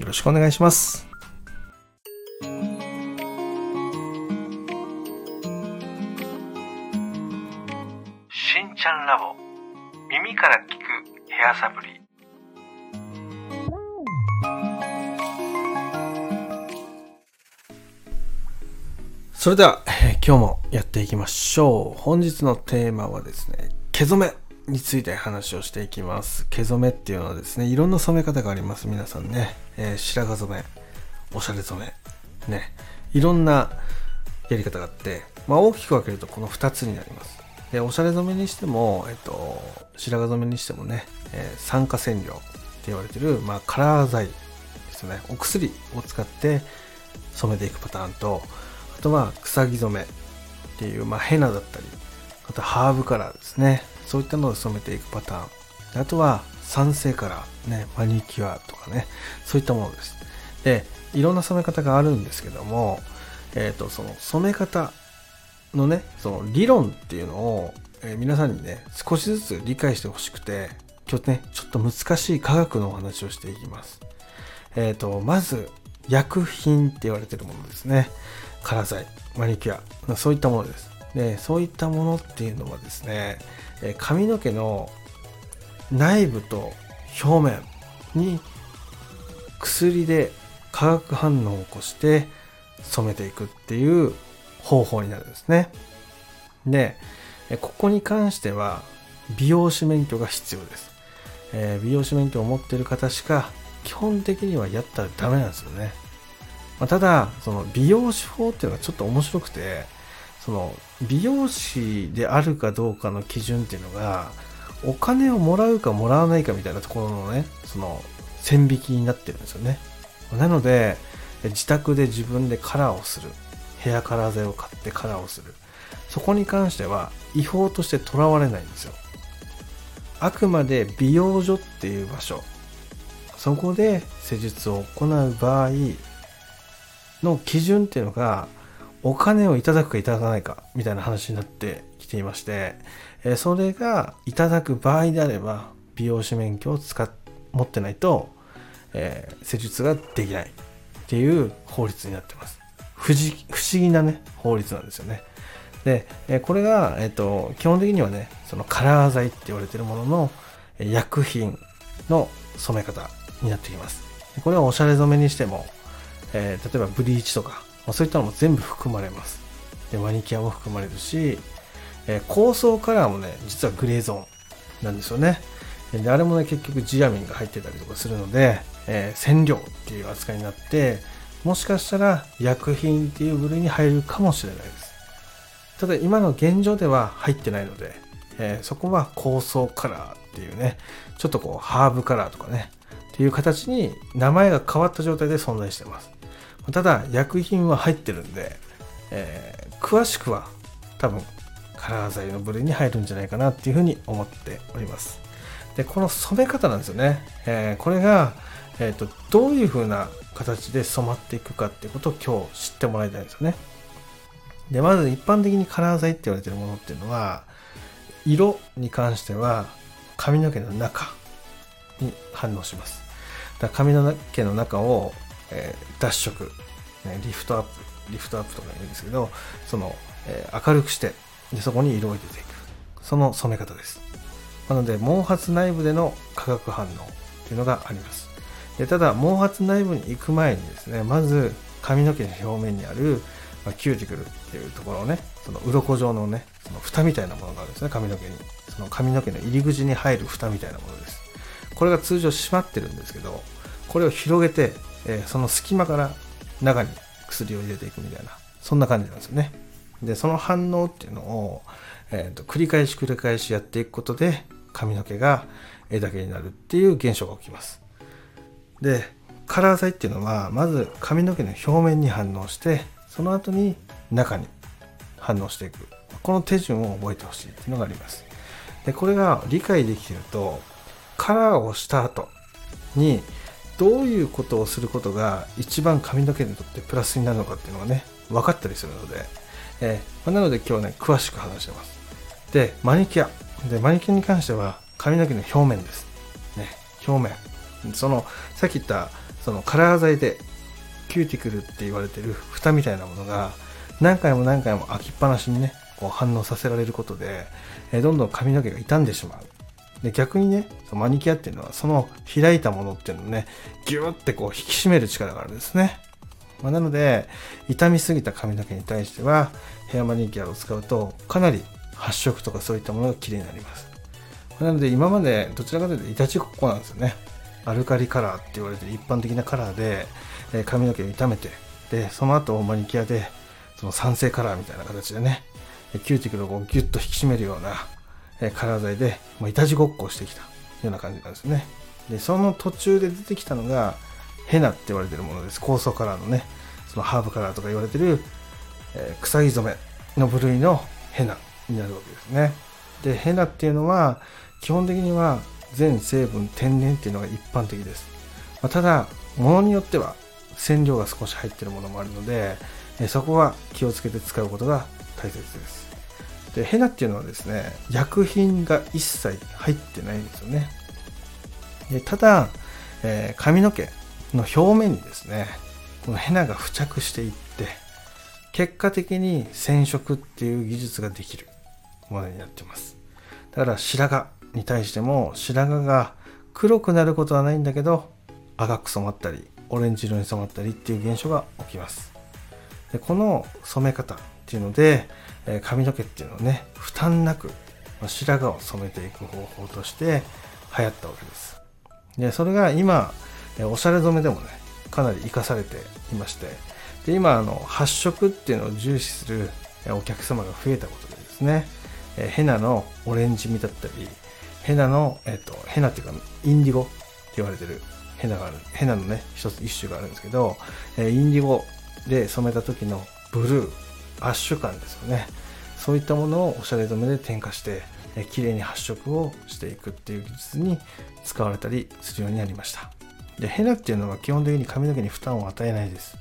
よろしくお願いします。しんちゃんラボ耳から聞くヘアサプリそれでは、えー、今日もやっていきましょう。本日のテーマはですね、毛染め。について話をしていきます。毛染めっていうのはですね、いろんな染め方があります。皆さんね。えー、白髪染め、おしゃれ染め、ね。いろんなやり方があって、まあ、大きく分けるとこの2つになります。で、おしゃれ染めにしても、えっと、白髪染めにしてもね、えー、酸化染料って言われてる、まあ、カラー剤ですね。お薬を使って染めていくパターンと、あとは草木染めっていう、まあ、ヘナだったり、あとハーブカラーですね。そういったのを染めていくパターン。あとは酸性カラー、ね、マニキュアとかね、そういったものです。で、いろんな染め方があるんですけども、えっ、ー、と、その染め方のね、その理論っていうのを、えー、皆さんにね、少しずつ理解してほしくて、今日ね、ちょっと難しい科学のお話をしていきます。えっ、ー、と、まず、薬品って言われてるものですね。カラー剤、マニキュア、そういったものです。で、そういったものっていうのはですね、髪の毛の内部と表面に薬で化学反応を起こして染めていくっていう方法になるんですね。で、ここに関しては美容師免許が必要です。えー、美容師免許を持ってる方しか基本的にはやったらダメなんですよね。まあ、ただ、その美容師法っていうのはちょっと面白くて、その美容師であるかどうかの基準っていうのがお金をもらうかもらわないかみたいなところのねその線引きになってるんですよね。なので自宅で自分でカラーをする。ヘアカラー剤を買ってカラーをする。そこに関しては違法としてとらわれないんですよ。あくまで美容所っていう場所。そこで施術を行う場合の基準っていうのがお金をいただくかいただかないかみたいな話になってきていまして、えそれがいただく場合であれば美容師免許を使っ持ってないと、えー、施術ができないっていう法律になってます。不思不思議なね法律なんですよね。で、えこれが、えっ、ー、と基本的にはねそのカラー剤って言われてるものの薬品の染め方になってきます。これはおしゃれ染めにしても、えー、例えばブリーチとかまあ、そういったのも全部含まれます。で、マニキュアも含まれるし、えー、構想カラーもね、実はグレーゾーンなんですよね。で、あれもね、結局ジアミンが入ってたりとかするので、えー、染料っていう扱いになって、もしかしたら薬品っていう部類に入るかもしれないです。ただ今の現状では入ってないので、えー、そこは構想カラーっていうね、ちょっとこうハーブカラーとかね、っていう形に名前が変わった状態で存在してます。ただ薬品は入ってるんで、えー、詳しくは多分カラー剤の部類に入るんじゃないかなっていうふうに思っております。でこの染め方なんですよね、えー、これが、えーと、どういうふうな形で染まっていくかっていうことを今日知ってもらいたいんですよね。でまず一般的にカラー剤って言われてるものっていうのは色に関しては髪の毛の中に反応します。だ髪の毛の中をえー、脱色、ね、リフトアップ、リフトアップとか言うんですけど、その、えー、明るくして、でそこに色を入れていく。その染め方です。なので、毛髪内部での化学反応っていうのがあります。でただ、毛髪内部に行く前にですね、まず髪の毛の表面にある、まあ、キューティクルっていうところをね、その鱗状のね、その蓋みたいなものがあるんですね、髪の毛に。その髪の毛の入り口に入る蓋みたいなものです。これが通常閉まってるんですけど、これを広げてえー、その隙間から中に薬を入れていくみたいなそんな感じなんですよね。でその反応っていうのを、えーと、繰り返し繰り返しやっていくことで髪の毛が枝毛になるっていう現象が起きます。でカラー剤っていうのはまず髪の毛の表面に反応してその後に中に反応していく。この手順を覚えてほしいっていうのがあります。でこれが理解できてるとカラーをした後にどういうことをすることが一番髪の毛にとってプラスになるのかっていうのがね分かったりするので、えー、なので今日ね詳しく話してます。でマニキュア。でマニキュアに関しては髪の毛の表面です。ね表面。そのさっき言ったそのカラー剤でキューティクルって言われてる蓋みたいなものが何回も何回も開きっぱなしにねこう反応させられることで、えどんどん髪の毛が傷んでしまう。で逆にねマニキュアっていうのはその開いたものっていうのをねギューってこう引き締める力があるんですね、まあ、なので傷みすぎた髪の毛に対してはヘアマニキュアを使うとかなり発色とかそういったものが綺麗になります。なので今までどちらかというといたちごっこなんですよね。アルカリカラーって言われてる一般的なカラーで髪の毛を傷めてでその後マニキュアでその酸性カラーみたいな形でねキューティクルをギュッと引き締めるようなカラー剤で、まあ、いたちごっこをしてきたような感じなんですね。でその途中で出てきたのがヘナって言われてるものです。酵素カラーのねそのハーブカラーとか言われてる、えー、草木染めの部類のヘナになるわけですね。でヘナっていうのは基本的には全成分天然っていうのが一般的です、まあ、ただものによっては染料が少し入ってるものもあるのでそこは気をつけて使うことが大切です。でヘナっていうのはですね薬品が一切入ってないんですよね。でただ、えー、髪の毛の表面にですねこのヘナが付着していって結果的に染色っていう技術ができるものになってます。だから白髪に対しても白髪が黒くなることはないんだけど赤く染まったりオレンジ色に染まったりっていう現象が起きます。でこの染め方っていうので、え髪の毛っていうのをね負担なく白髪を染めていく方法として流行ったわけです。でそれが今おしゃれ染めでもねかなり活かされていましてで今あの発色っていうのを重視するお客様が増えたことでですねヘナのオレンジ味だったりヘナの、えっと、ヘナっていうかインディゴって言われてるヘナがあるヘナのね一つ一種があるんですけど、えインディゴで染めた時のブルーッシュ感ですよね。そういったものをおしゃれ染めで添加してえ綺麗に発色をしていくっていう技術に使われたりするようになりました。でヘナっていうのは基本的に髪の毛に負担を与えないです。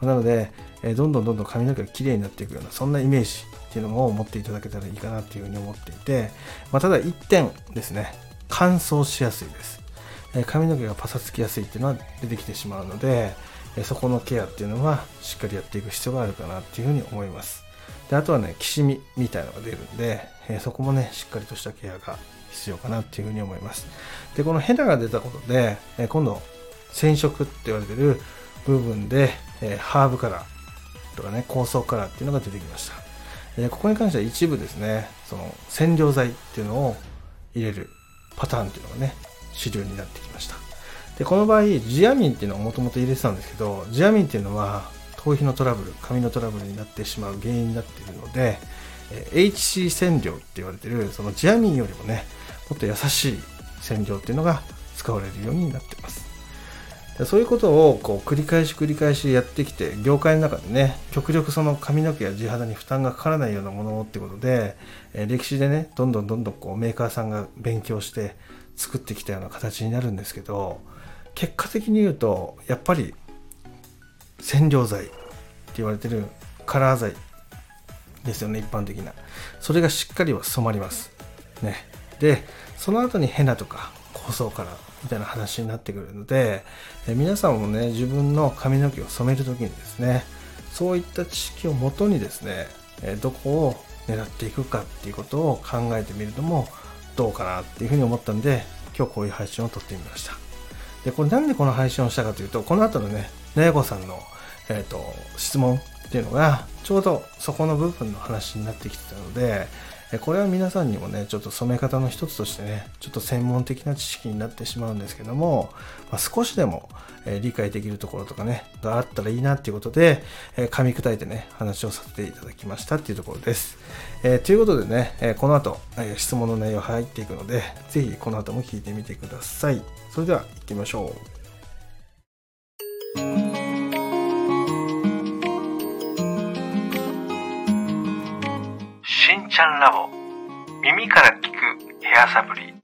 なので、どんどんどんどん髪の毛が綺麗になっていくようなそんなイメージっていうのを持っていただけたらいいかなっていうふうに思っていて、まあ、ただ1点ですね。乾燥しやすいです、髪の毛がパサつきやすいっていうのは出てきてしまうので、そこのケアっていうのはしっかりやっていく必要があるかなっていうふうに思います。であとはね、きしみみたいなのが出るんで、えそこもね、しっかりとしたケアが必要かなっていうふうに思います。で、このヘナが出たことで、え今度、染色って言われてる部分で、えハーブカラーとかね、香草カラーっていうのが出てきました。えここに関しては一部ですね、その染料剤っていうのを入れるパターンっていうのがね、主流になってきました。でこの場合ジアミンっていうのをもともと入れてたんですけどジアミンっていうのは頭皮のトラブル髪のトラブルになってしまう原因になっているので、HC 染料って言われてるそのジアミンよりもねもっと優しい染料っていうのが使われるようになってます。そういうことをこう繰り返し繰り返しやってきて業界の中でね極力その髪の毛や地肌に負担がかからないようなものをってことで、え歴史でねどんどんどんどんこうメーカーさんが勉強して作ってきたような形になるんですけど結果的に言うとやっぱり染料剤って言われてるカラー剤ですよね一般的な。それがしっかりは染まります。ね。でその後にヘナとか香草カラーみたいな話になってくるのでえ皆さんもね自分の髪の毛を染める時にですねそういった知識をもとにですねどこを狙っていくかっていうことを考えてみるのもどうかなっていうふうに思ったんで今日こういう配信を撮ってみました。で、これなんでこの配信をしたかというと、この後のね、ねやこさんの、えっ、ー、と、質問っていうのが、ちょうどそこの部分の話になってきてたので、これは皆さんにもね、ちょっと染め方の一つとしてね、ちょっと専門的な知識になってしまうんですけども、まあ、少しでも、え理解できるところとかね、があったらいいなっていうことで、え噛み砕いてね、話をさせていただきましたっていうところです。えー、ということでね、えこの後、え質問の内容入っていくので、ぜひこの後も聞いてみてください。それでは行きましょう。ちゃんラボ。耳から聞くヘアサプリ。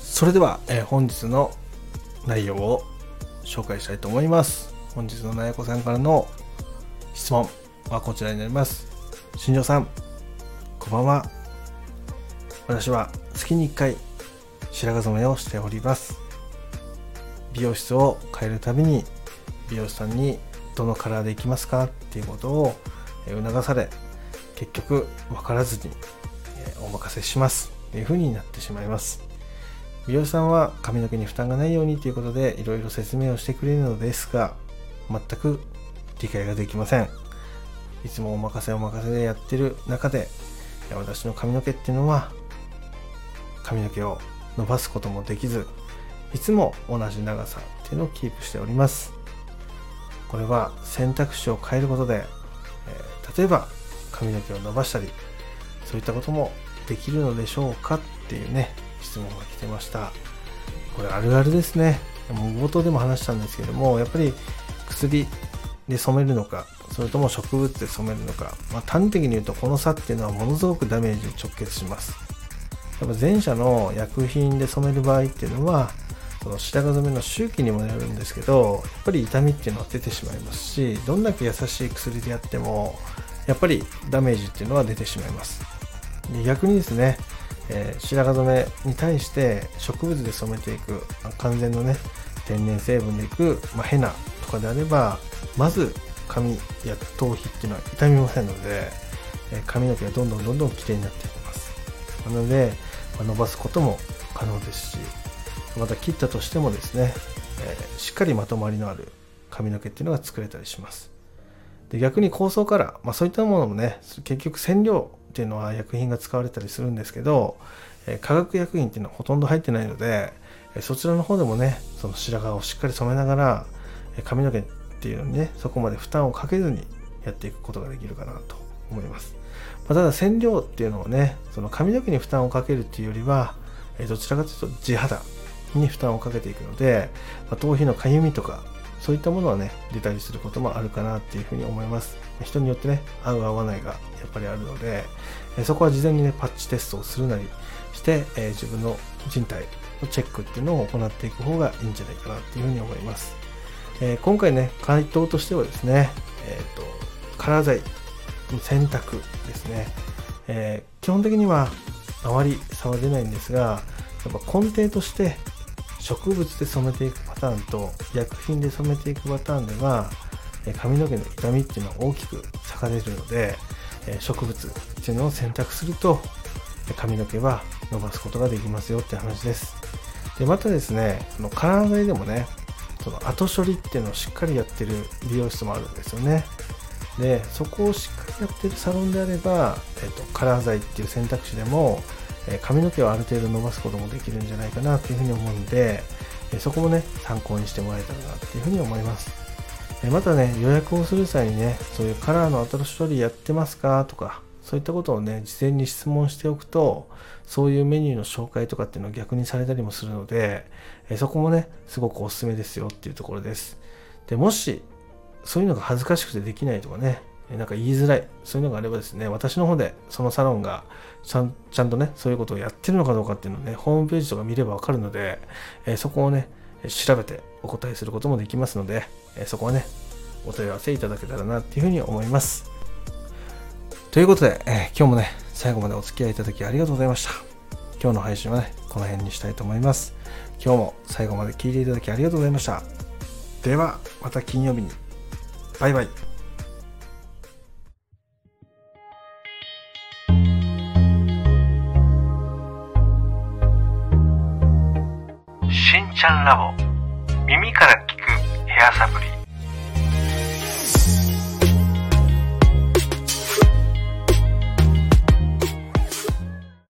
それでは、えー本日の内容を紹介したいと思います。本日のなやこさんからの質問はこちらになります。新庄さんこんばんは。私は月に1回白髪染めをしております。美容室を変えるたびに美容師さんにどのカラーでいきますかっていうことを促され結局分からずにお任せします。っていう風になってしまいます。美容師さんは髪の毛に負担がないようにということでいろいろ説明をしてくれるのですが全く理解ができません。いつもお任せお任せでやってる中で私の髪の毛っていうのは髪の毛を伸ばすこともできずいつも同じ長さっていうのをキープしております。これは選択肢を変えることで、えー例えば髪の毛を伸ばしたりそういったこともできるのでしょうかっていうね質問が来てました。これあるあるですね。もう冒頭でも話したんですけどもやっぱり薬で染めるのかそれとも植物で染めるのか、まあ、端的に言うとこの差っていうのはものすごくダメージに直結します。やっぱ前者の薬品で染める場合っていうのはその白髪染めの周期にもよるんですけどやっぱり痛みっていうのは出てしまいますしどんだけ優しい薬でやってもやっぱりダメージっていうのは出てしまいます。で逆にですね、えー白髪染めに対して植物で染めていく、完全のね天然成分でいく、まあ、ヘナとかであればまず髪や頭皮っていうのは傷みませんので、え髪の毛がどんどんどんどん綺麗になっていきます。なので、まあ伸ばすことも可能ですしまた切ったとしてもですね、えーしっかりまとまりのある髪の毛っていうのが作れたりします。で逆に構想カラー、まあ、そういったものもね結局染料っていうのは薬品が使われたりするんですけど、えー化学薬品っていうのはほとんど入ってないので、えーそちらの方でもねその白髪をしっかり染めながら、え髪の毛っていうのにねそこまで負担をかけずにやっていくことができるかなと思います、まあ、ただ染料っていうのをねその髪の毛に負担をかけるっていうよりは、えどちらかというと地肌に負担をかけていくので、まあ頭皮のかゆみとかそういったものはね出たりすることもあるかなっていうふうに思います。人によってね合う合わないがやっぱりあるのでそこは事前にねパッチテストをするなりして、えー自分の人体のチェックっていうのを行っていく方がいいんじゃないかなっていうふうに思います、えー今回ね回答としてはですねえっ、とカラー剤の選択ですね、え基本的にはあまり差は出ないんですがやっぱ根底として植物で染めていくパターンと薬品で染めていくパターンでは髪の毛の痛みっていうのは大きく差が出るので植物っていうのを選択すると髪の毛は伸ばすことができますよって話です。でまたですねこのカラー剤でもねその後処理っていうのをしっかりやってる美容室もあるんですよね。でそこをしっかりやってるサロンであれば、えー、とカラー剤っていう選択肢でも、え髪の毛をある程度伸ばすこともできるんじゃないかなというふうに思うんで、えそこもね参考にしてもらえたらなっていうふうに思います。えまたね予約をする際にねそういうカラーの後処理やってますかとかそういったことをね事前に質問しておくとそういうメニューの紹介とかっていうのを逆にされたりもするのでえそこもねすごくおすすめですよっていうところです。でもしそういうのが恥ずかしくてできないとかねなんか言いづらい。そういうのがあればですね私の方でそのサロンがちゃんちゃんとねそういうことをやってるのかどうかっていうのをねホームページとか見ればわかるのでえそこをね調べてお答えすることもできますのでえそこはねお問い合わせいただけたらなっていうふうに思います。ということで、え今日もね最後までお付き合いいただきありがとうございました。今日の配信はねこの辺にしたいと思います。今日も最後まで聞いていただきありがとうございました。ではまた金曜日に。バイバイ。しん